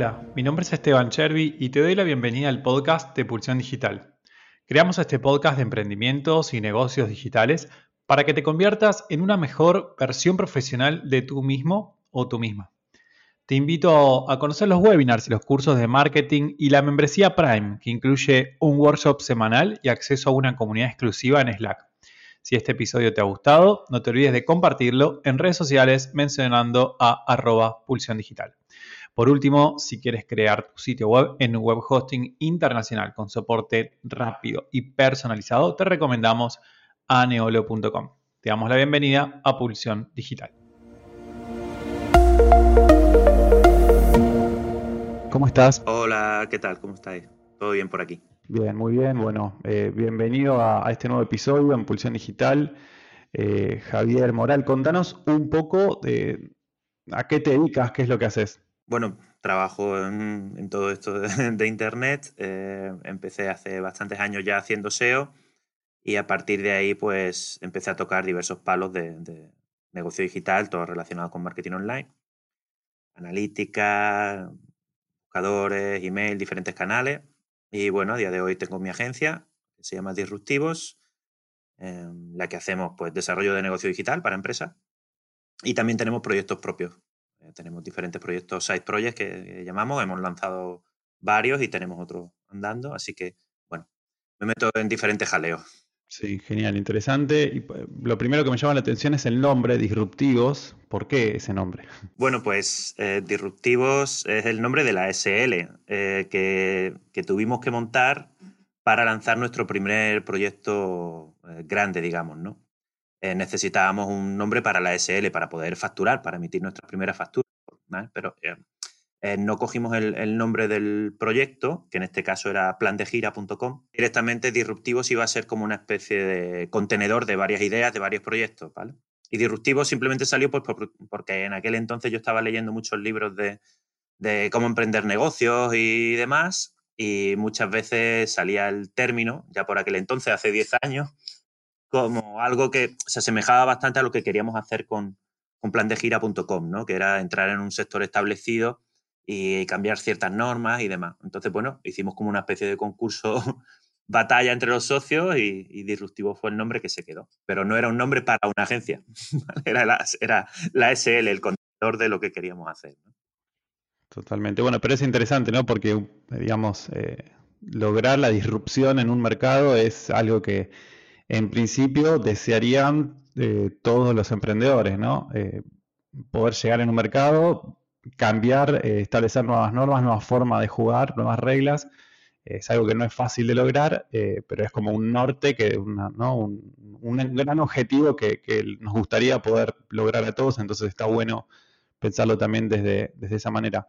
Hola, mi nombre es Esteban Chervi y te doy la bienvenida al podcast de Pulsión Digital. Creamos este podcast de emprendimientos y negocios digitales para que te conviertas en una mejor versión profesional de tú mismo o tú misma. Te invito a conocer los webinars y los cursos de marketing y la membresía Prime, que incluye un workshop semanal y acceso a una comunidad exclusiva en Slack. Si este episodio te ha gustado, no te olvides de compartirlo en redes sociales mencionando a arroba pulsión digital. Por último, si quieres crear tu sitio web en un web hosting internacional con soporte rápido y personalizado, te recomendamos aneolo.com. Te damos la bienvenida a Pulsión Digital. ¿Cómo estás? Hola, ¿qué tal? ¿Cómo estáis? ¿Todo bien por aquí? Bien, muy bien. Bueno, eh, bienvenido a, este nuevo episodio en Pulsión Digital. Eh, Javier Moral, contanos un poco de a qué te dedicas, qué es lo que haces. Bueno, trabajo en, todo esto de, Internet. Eh, empecé hace bastantes años ya haciendo SEO y a partir de ahí pues empecé a tocar diversos palos de, negocio digital, todo relacionado con marketing online, analítica, buscadores, email, diferentes canales. Y bueno, a día de hoy tengo mi agencia que se llama Disruptivos, en la que hacemos pues desarrollo de negocio digital para empresas y también tenemos proyectos propios eh, tenemos diferentes proyectos, side projects que, llamamos, hemos lanzado varios y tenemos otros andando, así que, bueno, me meto en diferentes jaleos. Sí, genial, interesante. Y pues, lo primero que me llama la atención es el nombre, Disruptivos. ¿Por qué ese nombre? Bueno, pues eh, Disruptivos es el nombre de la SL eh, que, que, tuvimos que montar para lanzar nuestro primer proyecto grande, digamos, ¿no? Eh, necesitábamos un nombre para la SL para poder facturar, para emitir nuestras primeras facturas. Pero eh, eh, no cogimos el, nombre del proyecto, que en este caso era plandegira.com. Directamente Disruptivos iba a ser como una especie de contenedor de varias ideas, de varios proyectos. ¿vale? Y Disruptivos simplemente salió pues, porque en aquel entonces yo estaba leyendo muchos libros de, de cómo emprender negocios y demás. Y muchas veces salía el término, ya por aquel entonces, hace 10 años, como algo que se asemejaba bastante a lo que queríamos hacer con, con plandegira.com, ¿no? que era entrar en un sector establecido y cambiar ciertas normas y demás. Entonces, bueno, hicimos como una especie de concurso batalla entre los socios y, Disruptivo fue el nombre que se quedó. Pero no era un nombre para una agencia, era, la, era la SL, el contenedor de lo que queríamos hacer. Totalmente. Bueno, pero es interesante, ¿no? Porque, digamos, eh, lograr la disrupción en un mercado es algo que en principio desearían eh, todos los emprendedores, ¿no? Eh, poder llegar en un mercado, cambiar, eh, establecer nuevas normas, nuevas formas de jugar, nuevas reglas. Es algo que no es fácil de lograr, pero es como un norte, que ¿no? un, gran objetivo que, nos gustaría poder lograr a todos, entonces está bueno pensarlo también desde, desde esa manera.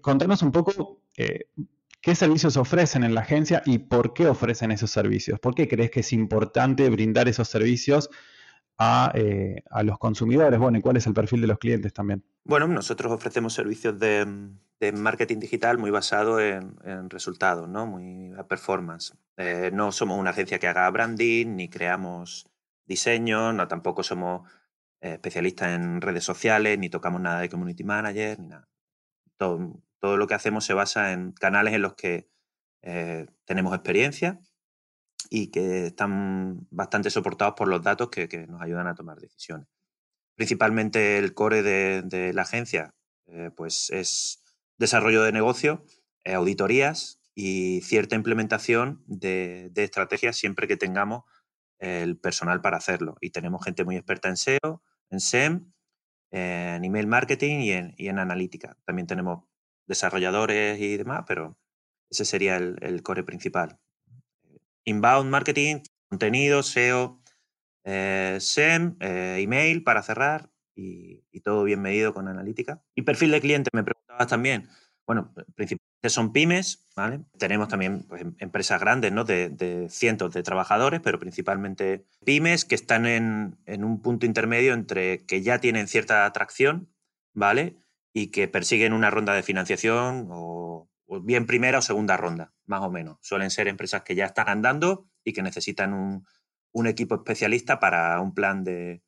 contanos un poco ¿Qué servicios ofrecen en la agencia y por qué ofrecen esos servicios? ¿Por qué crees que es importante brindar esos servicios a, eh, los consumidores? Bueno, ¿y cuál es el perfil de los clientes también? Bueno, nosotros ofrecemos servicios de, marketing digital muy basado en, resultados, ¿no? Muy a performance. Eh, no somos una agencia que haga branding, ni creamos diseño, no tampoco somos eh, especialistas en redes sociales, ni tocamos nada de community manager, ni nada. Todo, todo lo que hacemos se basa en canales en los que eh, tenemos experiencia y que están bastante soportados por los datos que, nos ayudan a tomar decisiones. Principalmente el core de, la agencia eh, pues es desarrollo de negocio, eh, auditorías y cierta implementación de, estrategias siempre que tengamos el personal para hacerlo. Y tenemos gente muy experta en SEO, en SEM, en email marketing y en, y en analítica. También tenemos desarrolladores y demás, pero ese sería el, core principal. Inbound marketing, contenido, SEO, eh, SEM, eh, email para cerrar y, todo bien medido con analítica. Y perfil de cliente, me preguntabas también. Bueno, principalmente son pymes, ¿vale? Tenemos también pues, em, empresas grandes, ¿no? De, cientos de trabajadores, pero principalmente pymes que están en, en, un punto intermedio entre que ya tienen cierta atracción, ¿vale? Y que persiguen una ronda de financiación o, bien primera o segunda ronda, más o menos. Suelen ser empresas que ya están andando y que necesitan un, equipo especialista para un plan de,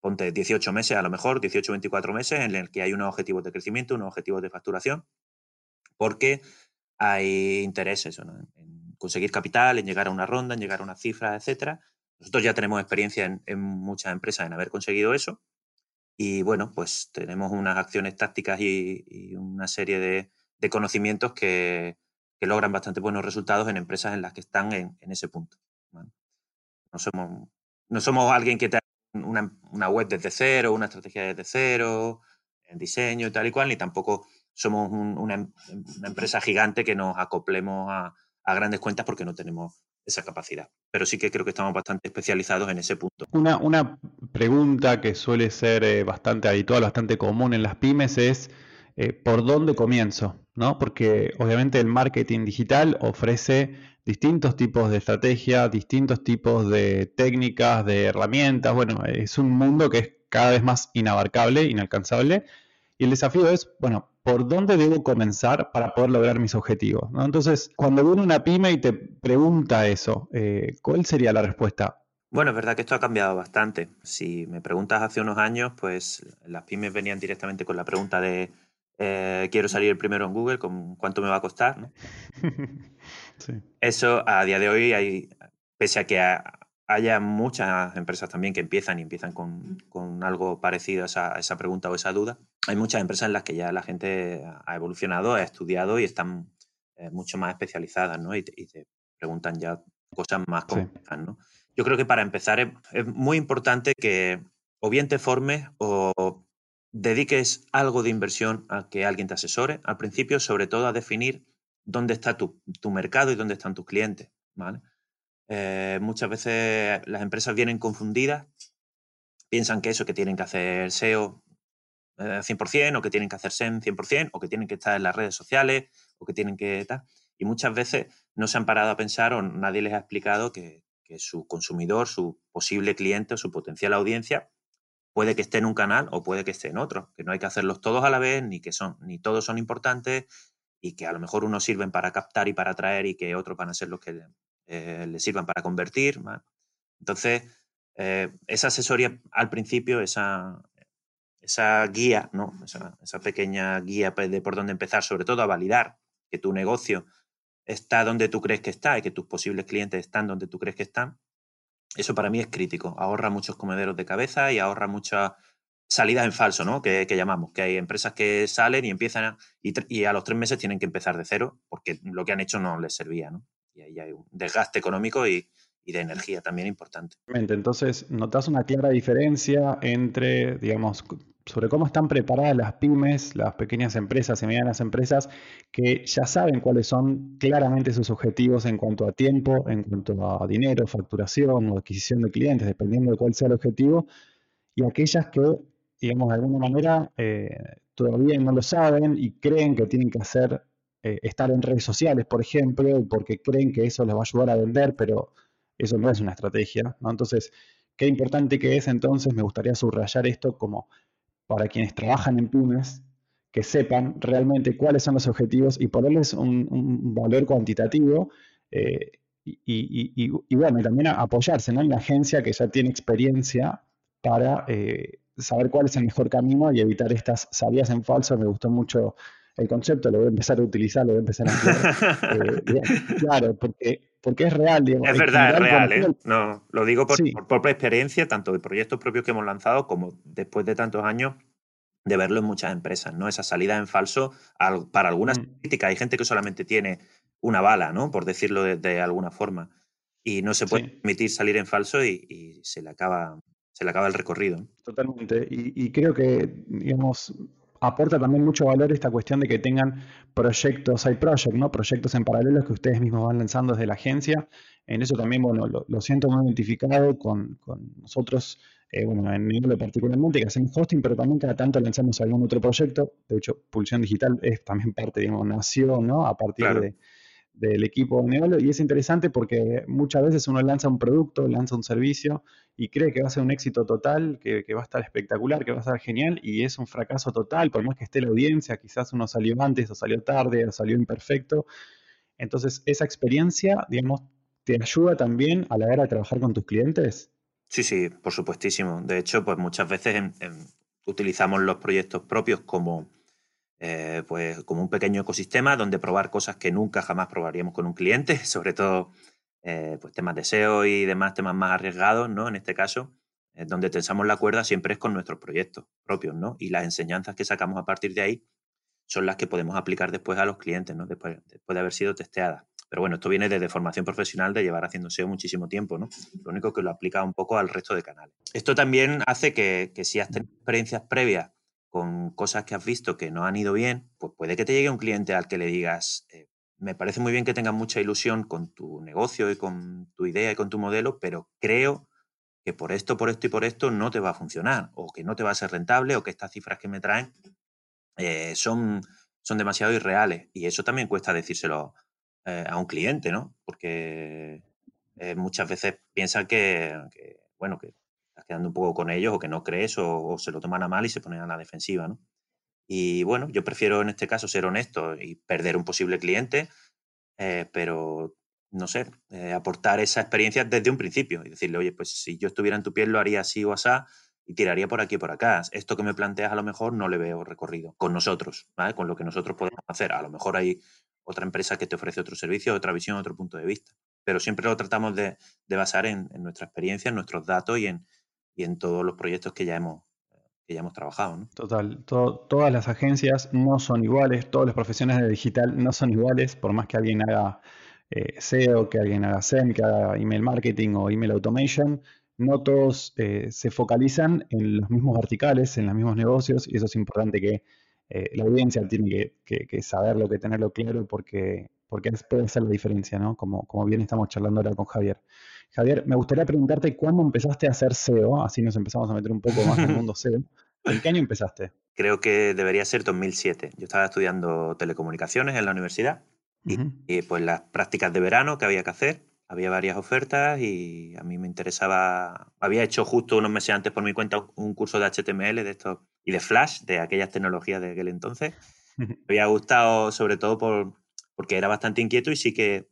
ponte 18 meses a lo mejor, 18 24 meses, en el que hay unos objetivos de crecimiento, unos objetivos de facturación porque hay intereses en conseguir capital, en llegar a una ronda, en llegar a una cifra, etcétera. Nosotros ya tenemos experiencia en, muchas empresas en haber conseguido eso y bueno, pues tenemos unas acciones tácticas y, una serie de, conocimientos que, logran bastante buenos resultados en empresas en las que están en, ese punto. No, somos, no somos alguien que te una, una, web desde cero, una estrategia desde cero, en diseño y tal y cual, ni tampoco somos una, empresa gigante que nos acoplemos a, grandes cuentas porque no tenemos esa capacidad. Pero sí que creo que estamos bastante especializados en ese punto. Una, una pregunta que suele ser eh, bastante habitual, bastante común en las pymes es eh, ¿por dónde comienzo? ¿No? Porque obviamente el marketing digital ofrece distintos tipos de estrategias, distintos tipos de técnicas, de herramientas. Bueno, es un mundo que es cada vez más inabarcable, inalcanzable. Y el desafío es, bueno, ¿por dónde debo comenzar para poder lograr mis objetivos? Entonces, cuando viene una pyme y te pregunta eso, eh, ¿cuál sería la respuesta? Bueno, es verdad que esto ha cambiado bastante. Si me preguntas hace unos años, pues las pymes venían directamente con la pregunta de eh, quiero salir primero en Google, ¿con cuánto me va a costar? Eso a día de hoy, hay, pese a que haya muchas empresas también que empiezan y empiezan con, algo parecido a esa, pregunta o esa duda, hay muchas empresas en las que ya la gente ha evolucionado, ha estudiado y están eh, mucho más especializadas, ¿no? Y te, preguntan ya cosas más complejas, ¿no? Yo creo que para empezar es, muy importante que o bien te formes o dediques algo de inversión a que alguien te asesore. Al principio, sobre todo, a definir dónde está tu, mercado y dónde están tus clientes. Eh, muchas veces las empresas vienen confundidas, piensan que eso, que tienen que hacer SEO 100% eh, o que tienen que hacer SEM 100% o que tienen que estar en las redes sociales o que tienen que estar. Y muchas veces no se han parado a pensar o nadie les ha explicado que, que su consumidor, su posible cliente o su potencial audiencia puede que esté en un canal o puede que esté en otro, que no hay que hacerlos todos a la vez, ni que son, ni todos son importantes, y que a lo mejor unos sirven para captar y para atraer y que otros van a ser los que eh, le sirvan para convertir. Entonces, eh, esa asesoría al principio, esa, esa guía, ¿no? Esa, pequeña guía de por dónde empezar, sobre todo a validar que tu negocio está donde tú crees que está y que tus posibles clientes están donde tú crees que están, eso para mí es crítico. Ahorra muchos comederos de cabeza y ahorra mucha salida en falso, ¿no? Que, llamamos, que hay empresas que salen y empiezan y, a los tres meses tienen que empezar de cero porque lo que han hecho no les servía, ¿no? Y ahí hay un desgaste económico y, y de energía también importante. Entonces, notas una clara diferencia entre, digamos, sobre cómo están preparadas las pymes, las pequeñas empresas y medianas empresas, que ya saben cuáles son claramente sus objetivos en cuanto a tiempo, en cuanto a dinero, facturación o adquisición de clientes, dependiendo de cuál sea el objetivo, y aquellas que, digamos, de alguna manera eh, todavía no lo saben y creen que tienen que hacer, eh, estar en redes sociales, por ejemplo, porque creen que eso les va a ayudar a vender, pero eso no es una estrategia, ¿no? Entonces, qué importante que es entonces, me gustaría subrayar esto como para quienes trabajan en pymes, que sepan realmente cuáles son los objetivos y ponerles un, valor cuantitativo eh, y, bueno, y también apoyarse en una agencia que ya tiene experiencia para eh, saber cuál es el mejor camino y evitar estas salidas en falso. Me gustó mucho el concepto, lo voy a empezar a utilizar, lo voy a empezar a hacer. Eh, claro, porque, porque es real. es verdad, es real. ¿eh? No, lo digo por, propia experiencia, tanto de proyectos propios que hemos lanzado como después de tantos años de verlo en muchas empresas, ¿no? Esa salida en falso para algunas mm. críticas. Hay gente que solamente tiene una bala, ¿no? Por decirlo de, alguna forma. Y no se puede permitir salir en falso y, se le acaba se le acaba el recorrido. Totalmente. Y, y creo que, digamos, aporta también mucho valor esta cuestión de que tengan proyectos, hay proyectos, ¿no? Proyectos en paralelo que ustedes mismos van lanzando desde la agencia. En eso también, bueno, lo, siento muy identificado con, nosotros, eh, bueno, en nivel particularmente, que hacemos hosting, pero también cada tanto lanzamos algún otro proyecto. De hecho, Pulsión Digital es también parte, digamos, nació, ¿no? A partir de del equipo de Neolo y es interesante porque muchas veces uno lanza un producto, lanza un servicio y cree que va a ser un éxito total, que, va a estar espectacular, que va a estar genial y es un fracaso total, por más que esté la audiencia, quizás uno salió antes o salió tarde o salió imperfecto. Entonces, esa experiencia, digamos, te ayuda también a la hora de trabajar con tus clientes. Sí, sí, por supuestísimo. De hecho, pues muchas veces utilizamos los proyectos propios como eh, pues como un pequeño ecosistema donde probar cosas que nunca jamás probaríamos con un cliente, sobre todo eh, pues temas de SEO y demás temas más arriesgados, ¿no? En este caso, donde tensamos la cuerda siempre es con nuestros proyectos propios, ¿no? Y las enseñanzas que sacamos a partir de ahí son las que podemos aplicar después a los clientes, ¿no? Después, después de haber sido testeadas. Pero bueno, esto viene desde formación profesional de llevar haciendo SEO muchísimo tiempo, ¿no? Lo único que lo aplica un poco al resto de canales. Esto también hace que, que si has tenido experiencias previas con cosas que has visto que no han ido bien, pues puede que te llegue un cliente al que le digas, eh, me parece muy bien que tengas mucha ilusión con tu negocio y con tu idea y con tu modelo, pero creo que por esto, por esto y por esto no te va a funcionar, o que no te va a ser rentable, o que estas cifras que me traen eh, son, son demasiado irreales. Y eso también cuesta decírselo eh, a un cliente, ¿no? Porque muchas veces piensan que, bueno, que estás quedando un poco con ellos o que no crees o, se lo toman a mal y se ponen a la defensiva, ¿no? Y bueno, yo prefiero en este caso ser honesto y perder un posible cliente, eh, pero no sé, eh, aportar esa experiencia desde un principio y decirle, oye, pues si yo estuviera en tu piel lo haría así o así y tiraría por aquí y por acá. Esto que me planteas a lo mejor no le veo recorrido con nosotros, ¿vale? Con lo que nosotros podemos hacer. A lo mejor hay otra empresa que te ofrece otro servicio, otra visión, otro punto de vista. Pero siempre lo tratamos de, basar en, nuestra experiencia, en nuestros datos y en, y en todos los proyectos que ya hemos, que ya hemos trabajado. ¿no? Total, todas las agencias no son iguales, todos los profesionales de digital no son iguales, por más que alguien haga eh, SEO, que alguien haga SEM, que haga email marketing o email automation, no todos eh, se focalizan en los mismos verticales, en los mismos negocios, y eso es importante que eh, la audiencia tiene que, que, saberlo, que tenerlo claro, porque, porque puede hacer la diferencia, ¿no? Como, como bien estamos charlando ahora con Javier. Javier, me gustaría preguntarte cuándo empezaste a hacer SEO, así nos empezamos a meter un poco más en el mundo SEO. ¿En qué año empezaste? Creo que debería ser 2007. Yo estaba estudiando telecomunicaciones en la universidad y, pues las prácticas de verano que había que hacer, había varias ofertas y a mí me interesaba, había hecho justo unos meses antes por mi cuenta un curso de HTML de estos y de Flash, de aquellas tecnologías de aquel entonces. me había gustado sobre todo por, porque era bastante inquieto y sí que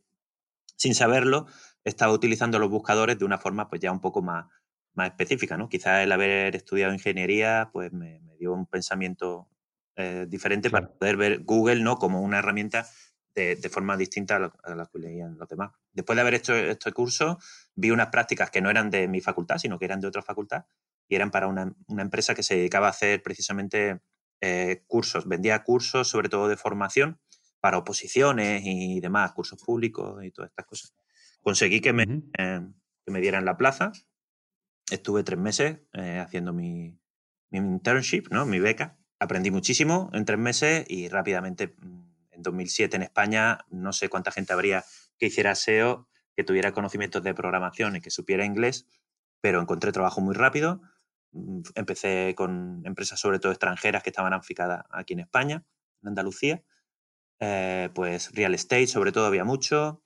sin saberlo estaba utilizando los buscadores de una forma pues ya un poco más, más específica, ¿no? Quizás el haber estudiado ingeniería pues me, dio un pensamiento eh, diferente para poder ver Google, ¿no? Como una herramienta de, forma distinta a, la que leían los demás. Después de haber hecho este curso, vi unas prácticas que no eran de mi facultad, sino que eran de otra facultad y eran para una, empresa que se dedicaba a hacer precisamente eh, cursos, vendía cursos sobre todo de formación para oposiciones y demás, cursos públicos y todas estas cosas. Conseguí que me, eh, que me dieran la plaza. Estuve tres meses eh, haciendo mi, mi, internship, ¿no? mi beca. Aprendí muchísimo en tres meses y rápidamente, mm, en 2007 en España, no sé cuánta gente habría que hiciera SEO, que tuviera conocimientos de programación y que supiera inglés, pero encontré trabajo muy rápido. Mm, empecé con empresas sobre todo extranjeras que estaban aficadas aquí en España, en Andalucía. Eh, pues real estate sobre todo había mucho,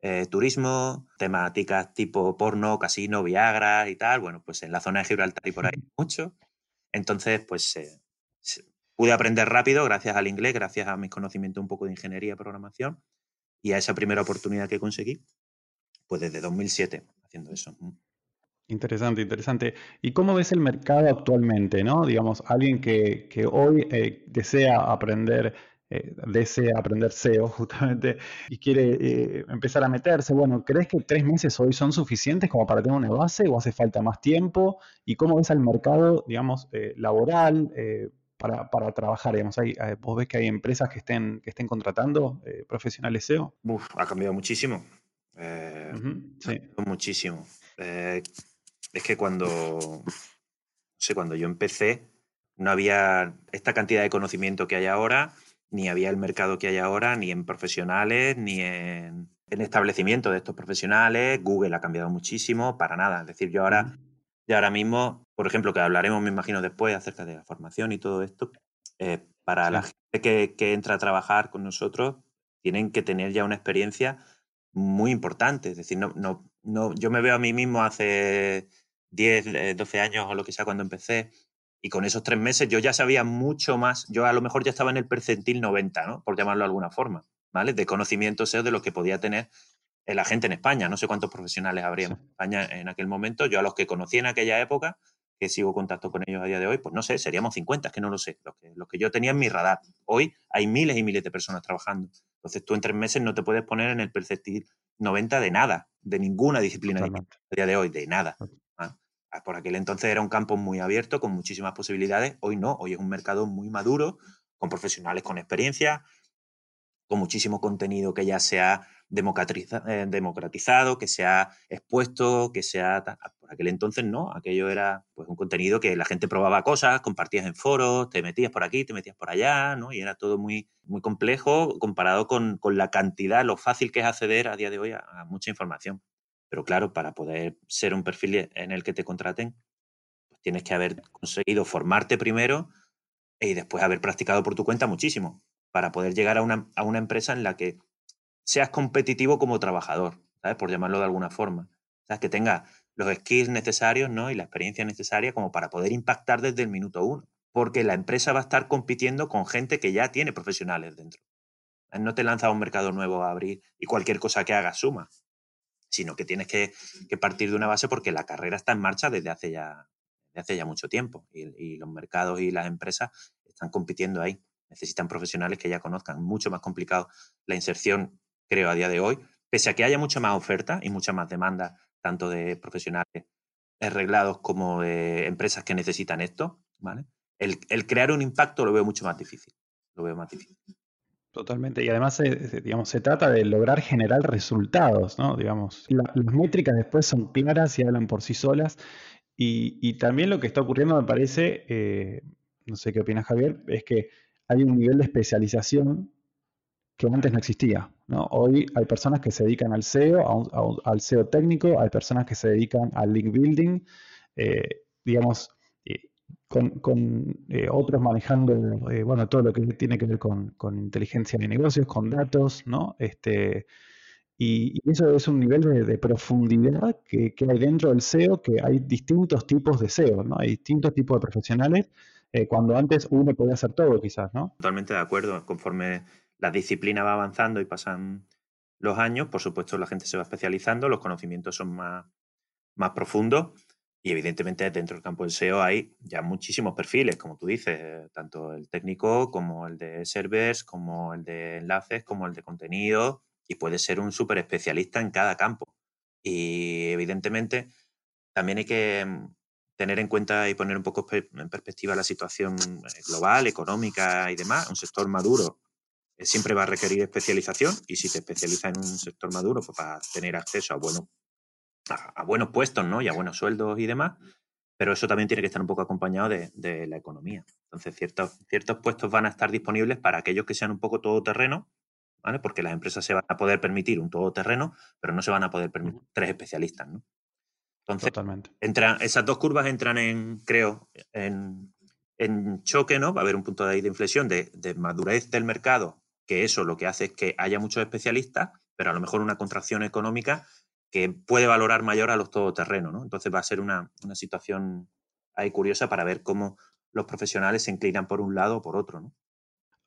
eh, turismo, temáticas tipo porno, casino, Viagra y tal. Bueno, pues en la zona de Gibraltar y por ahí mucho. Entonces, pues eh, pude aprender rápido gracias al inglés, gracias a mis conocimientos un poco de ingeniería programación y a esa primera oportunidad que conseguí, pues desde 2007 haciendo eso. Interesante, interesante. ¿Y cómo ves el mercado actualmente? ¿no? Digamos, alguien que, que hoy eh, desea aprender eh, desea aprender SEO justamente y quiere eh, empezar a meterse. Bueno, ¿crees que tres meses hoy son suficientes como para tener una base o hace falta más tiempo? ¿Y cómo ves al mercado, digamos, eh, laboral para, para, trabajar? Digamos, hay, ¿Vos ves que hay empresas que estén, que estén contratando profesionales SEO? Uf, ha cambiado muchísimo. sí. muchísimo. es que cuando, sé, cuando yo empecé no había esta cantidad de conocimiento que hay ahora ni había el mercado que hay ahora, ni en profesionales, ni en, en establecimiento de estos profesionales. Google ha cambiado muchísimo, para nada. Es decir, yo ahora, yo ahora mismo, por ejemplo, que hablaremos, me imagino, después acerca de la formación y todo esto, eh, para la gente que, que, entra a trabajar con nosotros, tienen que tener ya una experiencia muy importante. Es decir, no, no, no, yo me veo a mí mismo hace 10, 12 eh, años o lo que sea cuando empecé, y con esos tres meses yo ya sabía mucho más, yo a lo mejor ya estaba en el percentil 90, ¿no? Por llamarlo de alguna forma, ¿vale? De conocimiento SEO de lo que podía tener la gente en España. No sé cuántos profesionales habría en España en aquel momento. Yo a los que conocí en aquella época, que sigo contacto con ellos a día de hoy, pues no sé, seríamos 50, es que no lo sé, los que, que yo tenía en mi radar. Hoy hay miles y miles de personas trabajando. Entonces tú en tres meses no te puedes poner en el perceptil 90 de nada, de ninguna disciplina a día de hoy, de nada. ¿Ah? Ah, por aquel entonces era un campo muy abierto, con muchísimas posibilidades. Hoy no, hoy es un mercado muy maduro, con profesionales con experiencia, con muchísimo contenido que ya se ha eh, democratizado, que se ha expuesto, que se ha... Por aquel entonces no, aquello era pues un contenido que la gente probaba cosas, compartías en foros, te metías por aquí, te metías por allá, ¿no? Y era todo muy, muy complejo comparado con, la cantidad, lo fácil que es acceder a día de hoy a, mucha información. Pero claro, para poder ser un perfil en el que te contraten, pues tienes que haber conseguido formarte primero y después haber practicado por tu cuenta muchísimo para poder llegar a una, a una empresa en la que seas competitivo como trabajador, ¿sabes? Por llamarlo de alguna forma. ¿Sabes? Que tenga los skills necesarios ¿no? y la experiencia necesaria como para poder impactar desde el minuto uno. Porque la empresa va a estar compitiendo con gente que ya tiene profesionales dentro. No te lanza a un mercado nuevo a abrir y cualquier cosa que hagas suma, sino que tienes que, partir de una base porque la carrera está en marcha desde hace ya, desde hace ya mucho tiempo y, los mercados y las empresas están compitiendo ahí necesitan profesionales que ya conozcan. Mucho más complicado la inserción, creo, a día de hoy, pese a que haya mucha más oferta y mucha más demanda, tanto de profesionales arreglados como de empresas que necesitan esto, ¿vale? El, crear un impacto lo veo mucho más difícil. Lo veo más difícil. Totalmente. Y además, eh, digamos, se trata de lograr generar resultados, ¿no? Digamos, las métricas después son claras y hablan por sí solas. Y, también lo que está ocurriendo, me parece, eh, no sé qué opinas Javier, es que hay un nivel de especialización que antes no existía. Hoy hay personas que se dedican al SEO, al SEO técnico, hay personas que se dedican al link building, eh, digamos, eh, con, eh, otros manejando bueno, todo lo que tiene que ver con, inteligencia de negocios, con datos, ¿no? Este, y, eso es un nivel de, profundidad que, que, hay dentro del SEO, que hay distintos tipos de SEO, ¿no? Hay distintos tipos de profesionales eh, cuando antes uno podía hacer todo, quizás, ¿no? Totalmente de acuerdo. Conforme la disciplina va avanzando y pasan los años, por supuesto la gente se va especializando, los conocimientos son más, más profundos y evidentemente dentro del campo del SEO hay ya muchísimos perfiles, como tú dices, tanto el técnico como el de servers, como el de enlaces, como el de contenido y puede ser un súper especialista en cada campo. Y evidentemente también hay que tener en cuenta y poner un poco en perspectiva la situación eh, global, económica y demás. Un sector maduro eh, siempre va a requerir especialización y si te especializas en un sector maduro, pues para tener acceso a buenos, a, buenos puestos ¿no? y a buenos sueldos y demás, pero eso también tiene que estar un poco acompañado de, la economía. Entonces, ciertos, ciertos puestos van a estar disponibles para aquellos que sean un poco todoterreno, ¿vale? porque las empresas se van a poder permitir un todoterreno, pero no se van a poder permitir tres especialistas. ¿no? Entonces, Totalmente. esas dos curvas entran en, creo, en, choque, ¿no? Va a haber un punto de, ahí de inflexión de, madurez del mercado, que eso lo que hace es que haya muchos especialistas, pero a lo mejor una contracción económica que puede valorar mayor a los todoterrenos, ¿no? Entonces va a ser una, situación ahí curiosa para ver cómo los profesionales se inclinan por un lado o por otro, ¿no?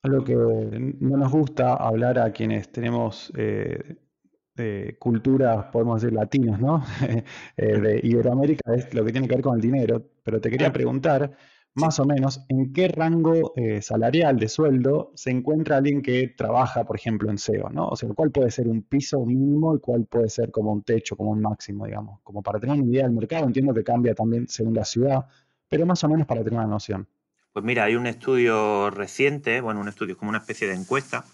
Algo que no nos gusta hablar a quienes tenemos eh, culturas, podemos decir, latinas, ¿no? Eh, de Iberoamérica es lo que tiene que ver con el dinero, pero te quería preguntar, más o menos, ¿en qué rango eh, salarial de sueldo se encuentra alguien que trabaja, por ejemplo, en SEO, ¿no? O sea, ¿cuál puede ser un piso mínimo y cuál puede ser como un techo, como un máximo, digamos? Como para tener una idea del mercado, entiendo que cambia también según la ciudad, pero más o menos para tener una noción. Pues mira, hay un estudio reciente, bueno, un estudio como una especie de encuesta,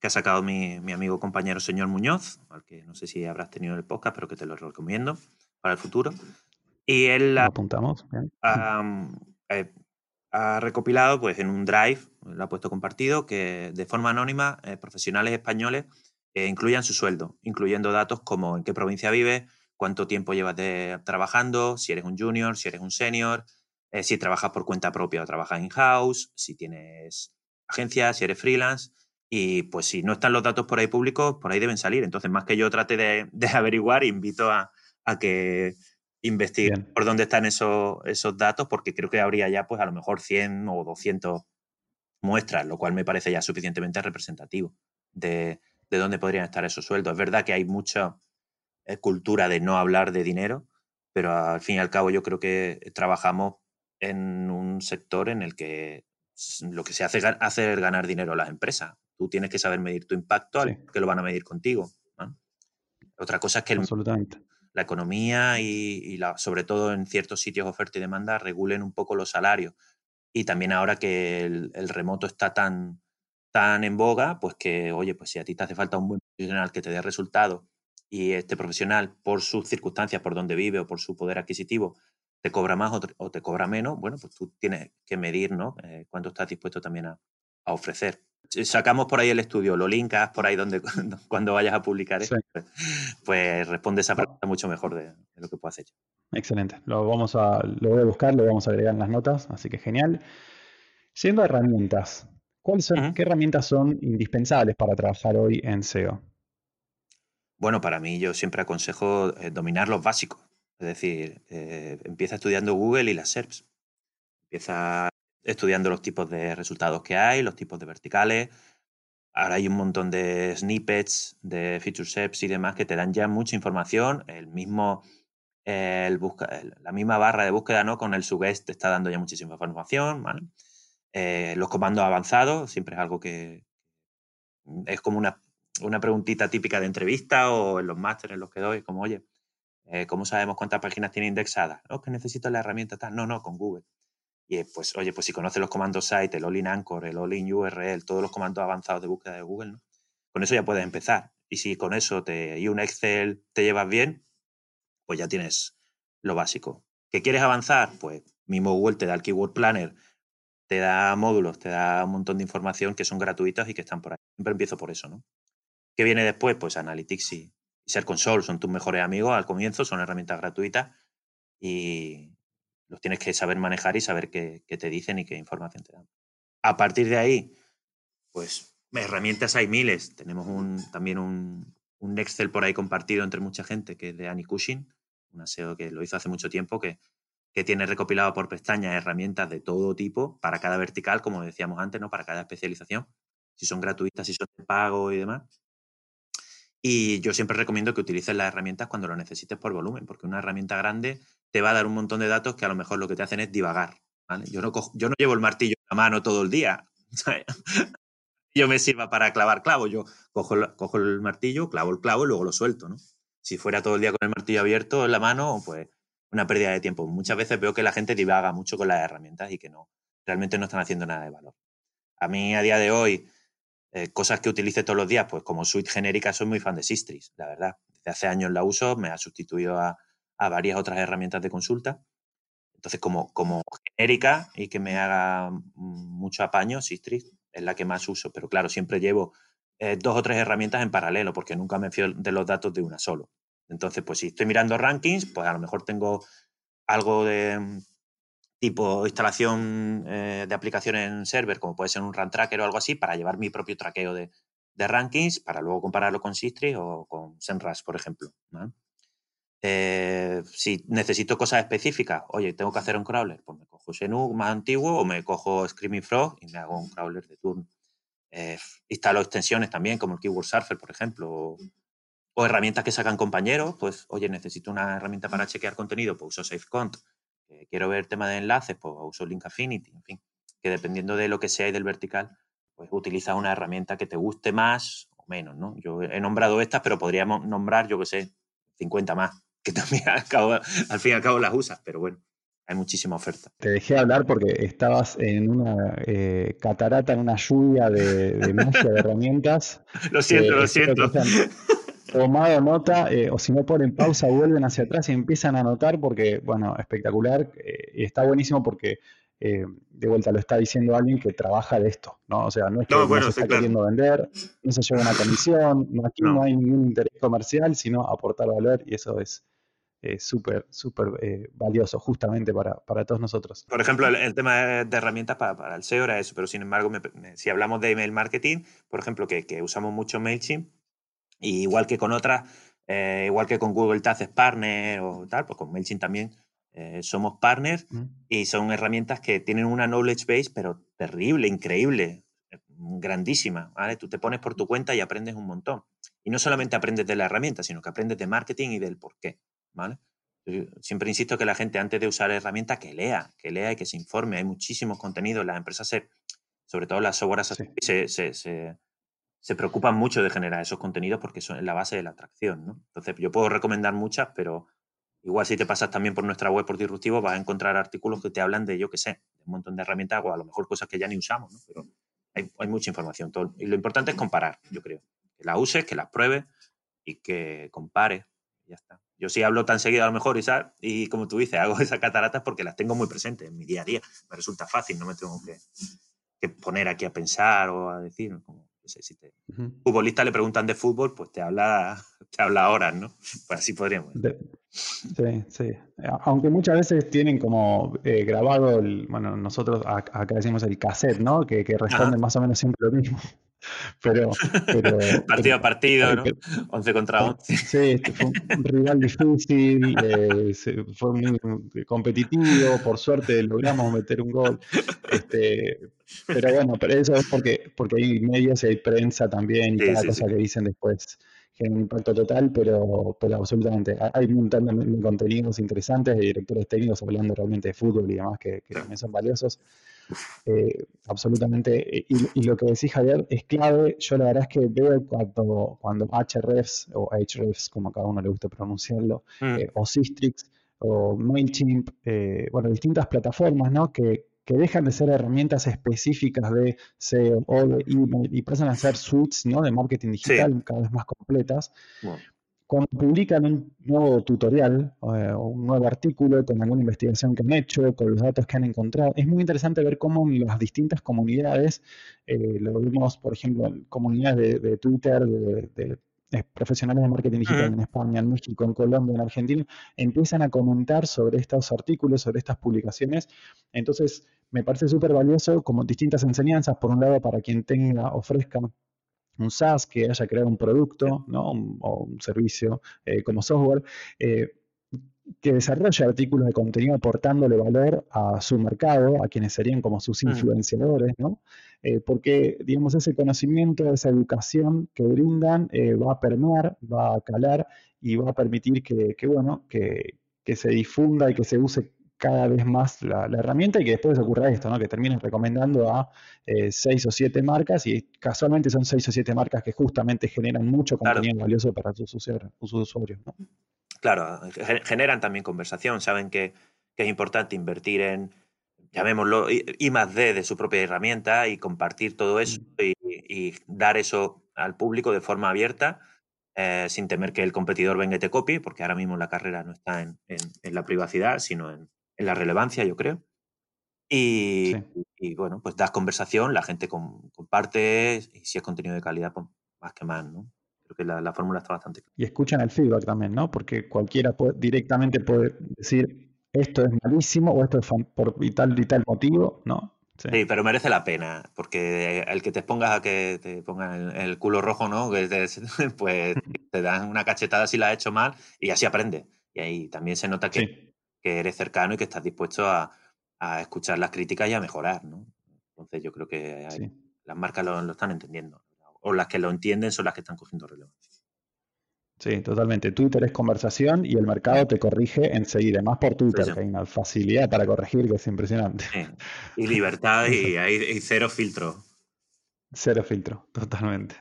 que ha sacado mi, mi, amigo compañero señor Muñoz, al que no sé si habrás tenido el podcast, pero que te lo recomiendo para el futuro. Y él lo apuntamos. Eh, ha, recopilado pues, en un drive, lo ha puesto compartido, que de forma anónima eh, profesionales españoles eh, incluyan su sueldo, incluyendo datos como en qué provincia vives, cuánto tiempo llevas trabajando, si eres un junior, si eres un senior, si trabajas por cuenta propia o trabajas in-house, si tienes agencia, si eres freelance. Y pues si no están los datos por ahí públicos, por ahí deben salir. Entonces, más que yo trate de, averiguar, invito a, que investiguen por dónde están esos, esos datos, porque creo que habría ya, pues a lo mejor 100 o 200 muestras, lo cual me parece ya suficientemente representativo de, dónde podrían estar esos sueldos. Es verdad que hay mucha eh, cultura de no hablar de dinero, pero al fin y al cabo yo creo que trabajamos en un sector en el que lo que se hace, es ganar dinero a las empresas. Tú tienes que saber medir tu impacto, que lo van a medir contigo. Otra cosa es que la economía y, la, sobre todo en ciertos sitios oferta y demanda regulen un poco los salarios. Y también ahora que el, remoto está tan, tan en boga, pues que, oye, pues si a ti te hace falta un buen profesional que te dé resultados y este profesional, por sus circunstancias, por donde vive o por su poder adquisitivo, te cobra más o te, cobra menos, bueno, pues tú tienes que medir, ¿no? Eh, cuánto estás dispuesto también a, ofrecer. Sacamos por ahí el estudio, lo linkas por ahí donde cuando vayas a publicar esto, pues, pues, responde esa pregunta mucho mejor de, lo que puedas hacer. Excelente. Lo vamos a, lo voy a buscar, lo vamos a agregar en las notas, así que genial. Siendo herramientas, ¿cuáles son, ¿qué herramientas son indispensables para trabajar hoy en SEO? Bueno, para mí yo siempre aconsejo eh, dominar los básicos. Es decir, eh, empieza estudiando Google y las SERPs. Empieza estudiando los tipos de resultados que hay, los tipos de verticales. Ahora hay un montón de snippets, de feature SERPs y demás que te dan ya mucha información. El mismo, el la misma barra de búsqueda ¿no? con el suggest te está dando ya muchísima información. Eh, los comandos avanzados siempre es algo que es como una, una preguntita típica de entrevista o en los másteres los que doy, como, oye, eh, ¿Cómo sabemos cuántas páginas tiene indexadas? Oh, que necesito la herramienta tal. No, no, con Google. Y pues, oye, pues si conoces los comandos site, el all-in anchor, el all-in URL, todos los comandos avanzados de búsqueda de Google, ¿no? Con eso ya puedes empezar. Y si con eso te, y un Excel te llevas bien, pues ya tienes lo básico. ¿Qué quieres avanzar? Pues mismo Google te da el Keyword Planner, te da módulos, te da un montón de información que son gratuitas y que están por ahí. Siempre empiezo por eso, ¿no? ¿Qué viene después? Pues Analytics y, Ser Console son tus mejores amigos al comienzo, son herramientas gratuitas y los tienes que saber manejar y saber qué, te dicen y qué información te dan. A partir de ahí, pues herramientas hay miles. Tenemos también un, Excel por ahí compartido entre mucha gente que es de Annie Cushing, un SEO que lo hizo hace mucho tiempo, que, que tiene recopilado por pestañas herramientas de todo tipo para cada vertical, como decíamos antes, ¿no? para cada especialización, si son gratuitas, si son de pago y demás. Y yo siempre recomiendo que utilices las herramientas cuando lo necesites por volumen, porque una herramienta grande te va a dar un montón de datos que a lo mejor lo que te hacen es divagar. Yo, no yo no llevo el martillo en la mano todo el día. yo me sirva para clavar clavos. Yo cojo cojo el martillo, clavo el clavo y luego lo suelto. ¿no? Si fuera todo el día con el martillo abierto en la mano, pues una pérdida de tiempo. Muchas veces veo que la gente divaga mucho con las herramientas y que no, realmente no están haciendo nada de valor. A mí a día de hoy eh, cosas que utilice todos los días, pues como suite genérica soy muy fan de Sistris, la verdad. Desde hace años la uso, me ha sustituido a, varias otras herramientas de consulta. Entonces, como, como genérica y que me haga mucho apaño, Sistris es la que más uso. Pero claro, siempre llevo eh, dos o tres herramientas en paralelo porque nunca me fío de los datos de una solo. Entonces, pues si estoy mirando rankings, pues a lo mejor tengo algo de, tipo instalación eh, de aplicaciones en server, como puede ser un run tracker o algo así, para llevar mi propio traqueo de, rankings, para luego compararlo con Sistri o con SEMrush, por ejemplo. Eh, si necesito cosas específicas, oye, tengo que hacer un crawler, pues me cojo Xenu más antiguo o me cojo Screaming Frog y me hago un crawler de turno. Eh, instalo extensiones también, como el Keyword Surfer, por ejemplo, o, o, herramientas que sacan compañeros, pues, oye, necesito una herramienta para chequear contenido, pues uso SafeCont quiero ver tema de enlaces, pues uso Link Affinity, en fin, que dependiendo de lo que sea y del vertical, pues utilizas una herramienta que te guste más o menos, ¿no? Yo he nombrado estas, pero podríamos nombrar, yo qué sé, 50 más, que también al, fin y al cabo las usas, pero bueno, hay muchísima oferta. Te dejé hablar porque estabas en una eh, catarata, en una lluvia de, de de herramientas. lo siento, lo siento tomado nota, eh, o si no ponen pausa, vuelven hacia atrás y empiezan a anotar porque, bueno, espectacular. Eh, y está buenísimo porque, eh, de vuelta, lo está diciendo alguien que trabaja de esto, ¿no? O sea, no es que no, se está queriendo vender, no se lleva una comisión, aquí no. hay ningún interés comercial, sino aportar valor y eso es súper, súper valioso justamente para, todos nosotros. Por ejemplo, el, tema de herramientas para, el SEO era eso, pero sin embargo, si hablamos de email marketing, por ejemplo, que, que usamos mucho MailChimp, igual que con otras, eh, igual que con Google Tag es partner o tal, pues con MailChimp también eh, somos partners mm. y son herramientas que tienen una knowledge base, pero terrible, increíble, grandísima, ¿vale? Tú te pones por tu cuenta y aprendes un montón. Y no solamente aprendes de la herramienta, sino que aprendes de marketing y del por qué, ¿vale? siempre insisto que la gente antes de usar herramientas que lea, que lea y que se informe. Hay muchísimos contenidos. Las empresas, se, sobre todo las software se, se, se, preocupan mucho de generar esos contenidos porque son la base de la atracción. ¿no? Entonces, yo puedo recomendar muchas, pero igual si te pasas también por nuestra web por Disruptivo vas a encontrar artículos que te hablan de, yo qué sé, un montón de herramientas o a lo mejor cosas que ya ni usamos, ¿no? pero hay, mucha información. Y lo importante es comparar, yo creo. Que la uses, que las pruebes y que compare. Ya está. Yo sí hablo tan seguido a lo mejor y, y como tú dices, hago esas cataratas porque las tengo muy presentes en mi día a día. Me resulta fácil, no me tengo que, poner aquí a pensar o a decir. Como, si te, futbolista le preguntan de fútbol, pues te habla, te habla horas, ¿no? Pues así podríamos. sí, sí. Aunque muchas veces tienen como eh, grabado, el, bueno, nosotros acá decimos el cassette, ¿no? Que, que responde más o menos siempre lo mismo. Pero, partido a partido, ¿no? 11 contra 11. Sí, este fue un rival difícil, eh, fue muy competitivo, por suerte logramos meter un gol. Este, pero bueno, pero eso es porque, porque hay medios y hay prensa también y cada cosa que dicen después tiene un impacto total, pero, pero absolutamente. Hay un montón de contenidos interesantes de directores técnicos hablando realmente de fútbol y demás que, que también son valiosos. Eh, absolutamente. Y, lo que decís, Javier, es clave. Yo la verdad es que veo cuando, cuando HREFs o HREFs, como a cada uno le gusta pronunciarlo, mm. eh, o Sistrix o MailChimp, eh, bueno, distintas plataformas, ¿no? Que, que dejan de ser herramientas específicas de SEO o de email y pasan a ser suites ¿no? de marketing digital cada vez más completas cuando publican un nuevo tutorial eh, o un nuevo artículo con alguna investigación que han hecho, con los datos que han encontrado, es muy interesante ver cómo en las distintas comunidades, eh, lo vimos, por ejemplo, en comunidades de, Twitter, de, profesionales de marketing digital en España, en México, en Colombia, en Argentina, empiezan a comentar sobre estos artículos, sobre estas publicaciones. Entonces, me parece súper valioso como distintas enseñanzas, por un lado, para quien tenga, ofrezca un SaaS que haya creado un producto ¿no? o un servicio eh, como software, eh, que desarrolle artículos de contenido aportándole valor a su mercado, a quienes serían como sus mm. influenciadores, ¿no? Eh, porque, digamos, ese conocimiento, esa educación que brindan va a permear, va a calar y va a permitir que, bueno, que, que se difunda y que se use cada vez más la, herramienta y que después ocurra esto, ¿no? que terminen recomendando a eh, seis o siete marcas y casualmente son seis o siete marcas que justamente generan mucho contenido valioso para sus, usuarios. Claro, generan también conversación, saben que, es importante invertir en, llamémoslo, I, más D de su propia herramienta y compartir todo eso mm. y, dar eso al público de forma abierta. Eh, sin temer que el competidor venga y te copie, porque ahora mismo la carrera no está en la privacidad, sino en, en la relevancia, yo creo. Y, bueno, pues das conversación, la gente comparte y si es contenido de calidad, pues más que más, ¿no? Creo que la, fórmula está bastante clara. Y escuchan el feedback también, ¿no? Porque cualquiera directamente puede decir esto es malísimo o esto es por tal y tal motivo, ¿no? Sí. pero merece la pena, porque el que te pongas a que te pongan el, culo rojo, ¿no? pues te dan una cachetada si la has hecho mal y así aprende. Y ahí también se nota que, que eres cercano y que estás dispuesto a, escuchar las críticas y a mejorar, ¿no? Entonces yo creo que las marcas lo, están entendiendo. O las que lo entienden son las que están cogiendo relevancia. Sí, totalmente. Twitter es conversación y el mercado te corrige enseguida, más por Twitter, que hay una facilidad para corregir que es impresionante. Y libertad y hay cero filtro. Cero filtro, totalmente.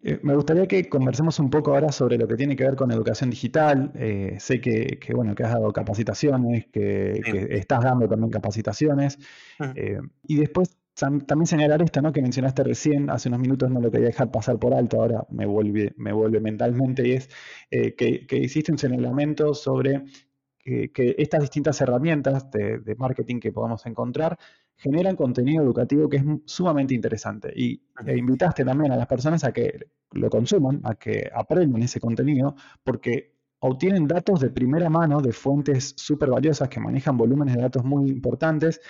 Eh, me gustaría que conversemos un poco ahora sobre lo que tiene que ver con educación digital. Eh, sé que, bueno, que has dado capacitaciones, que, estás dando también capacitaciones. Eh, y después también señalar esto ¿no? que mencionaste recién, hace unos minutos no lo quería dejar pasar por alto, ahora me vuelve, me vuelve mentalmente, y es que, hiciste un señalamiento sobre que, estas distintas herramientas de, de marketing que podamos encontrar generan contenido educativo que es sumamente interesante. Y e invitaste también a las personas a que lo consuman, a que aprendan ese contenido, porque obtienen datos de primera mano de fuentes súper valiosas que manejan volúmenes de datos muy importantes